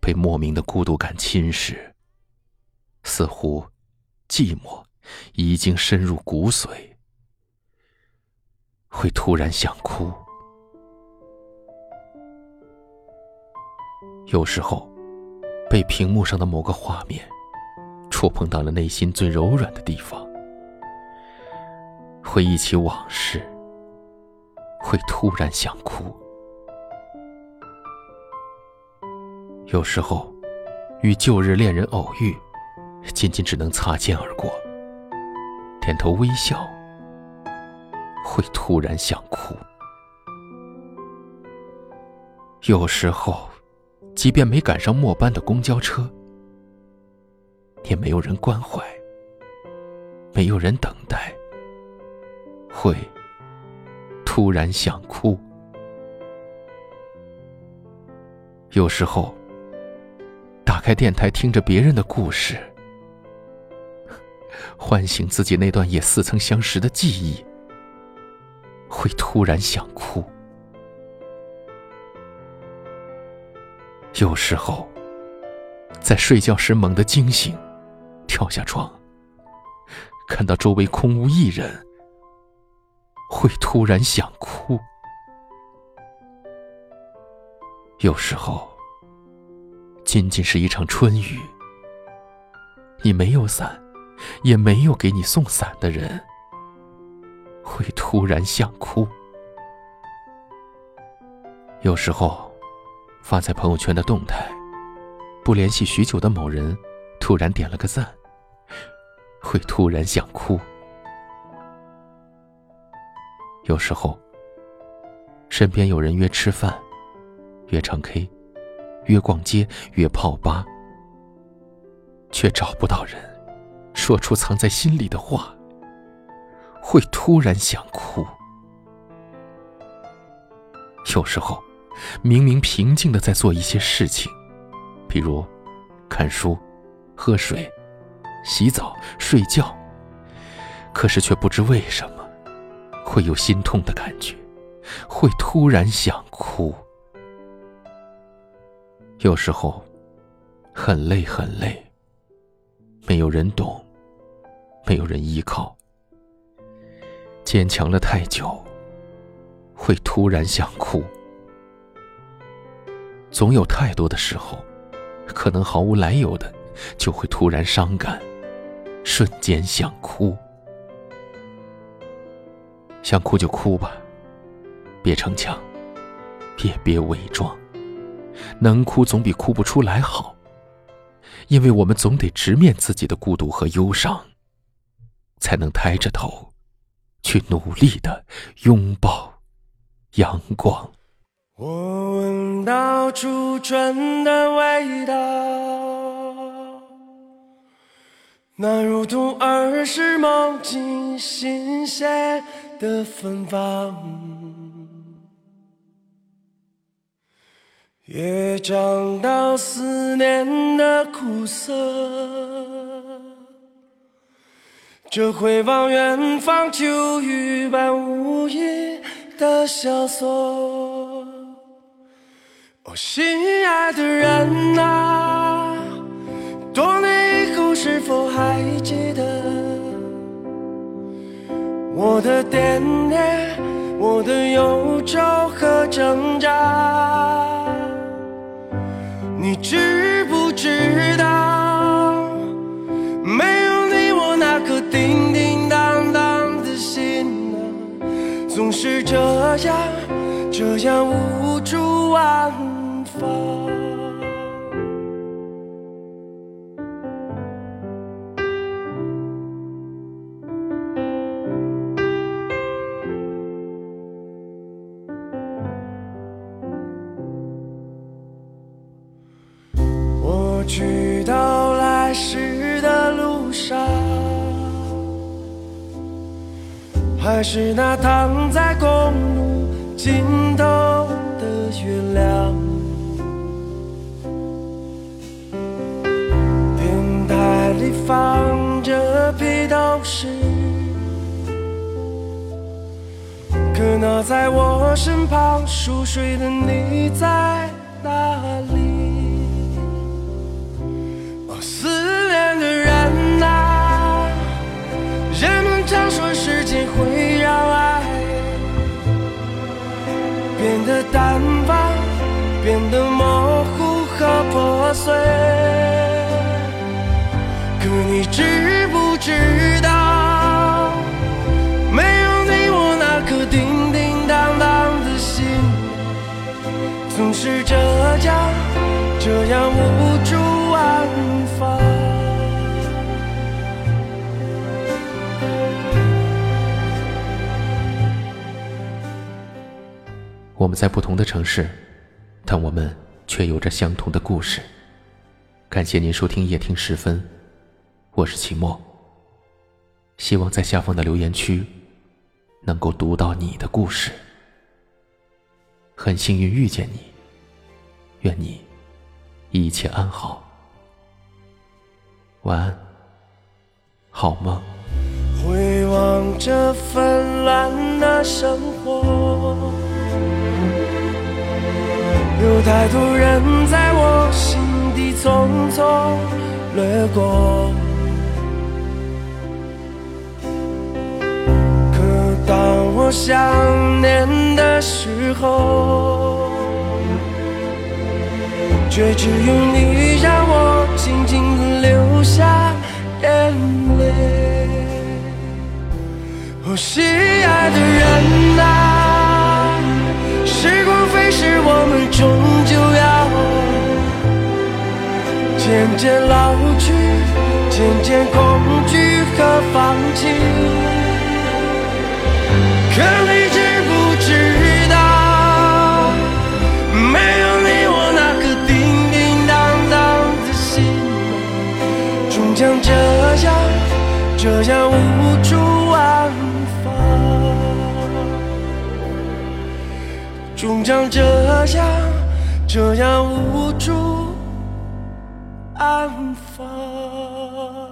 被莫名的孤独感侵蚀，似乎寂寞已经深入骨髓，会突然想哭。有时候，被屏幕上的某个画面触碰到了内心最柔软的地方，回忆起往事，会突然想哭。有时候，与旧日恋人偶遇，仅仅只能擦肩而过，点头微笑，会突然想哭。有时候，即便没赶上末班的公交车，也没有人关怀，没有人等待，会突然想哭。有时候。开电台，听着别人的故事，唤醒自己那段也似曾相识的记忆，会突然想哭。有时候，在睡觉时猛地惊醒，跳下床，看到周围空无一人，会突然想哭。有时候。仅仅是一场春雨，你没有伞，也没有给你送伞的人，会突然想哭。有时候，发在朋友圈的动态，不联系许久的某人，突然点了个赞，会突然想哭。有时候，身边有人约吃饭，约唱 K。约逛街，约泡吧，却找不到人，说出藏在心里的话，会突然想哭。有时候，明明平静的在做一些事情，比如看书、喝水、洗澡、睡觉，可是却不知为什么会有心痛的感觉，会突然想哭。有时候，很累很累，没有人懂，没有人依靠，坚强了太久，会突然想哭。总有太多的时候，可能毫无来由的，就会突然伤感，瞬间想哭。想哭就哭吧，别逞强，别别伪装。能哭总比哭不出来好，因为我们总得直面自己的孤独和忧伤，才能抬着头，去努力的拥抱阳光。我闻到初春的味道，那如同儿时梦境新鲜的芬芳。也尝到思念的苦涩，这回望远方秋雨般无垠的萧索。哦，心爱的人啊，多年以后是否还记得我的惦念，我的忧愁和挣扎？你知不知道，没有你，我那颗叮叮当当的心啊，总是这样这样无助安还是那躺在公路尽头的月亮。电台里放着披头士，可那在我身旁熟睡的你在哪里？破碎。可你知不知道，没有你，我那颗叮叮当当的心，总是这样这样无助安放。我们在不同的城市，但我们却有着相同的故事。感谢您收听夜听时分，我是齐墨。希望在下方的留言区能够读到你的故事。很幸运遇见你，愿你一切安好。晚安，好梦。回望这纷乱的生活，有太多人在我心匆匆掠过。可当我想念的时候，却只有你让我静静的流下眼泪。哦，心爱的人呐、时光飞逝，我们终渐渐老去，渐渐恐惧和放弃。可你知不知道，没有你，我那颗叮叮当当的心，终将这样这样无处安放，终将这样这样无助 I'm far.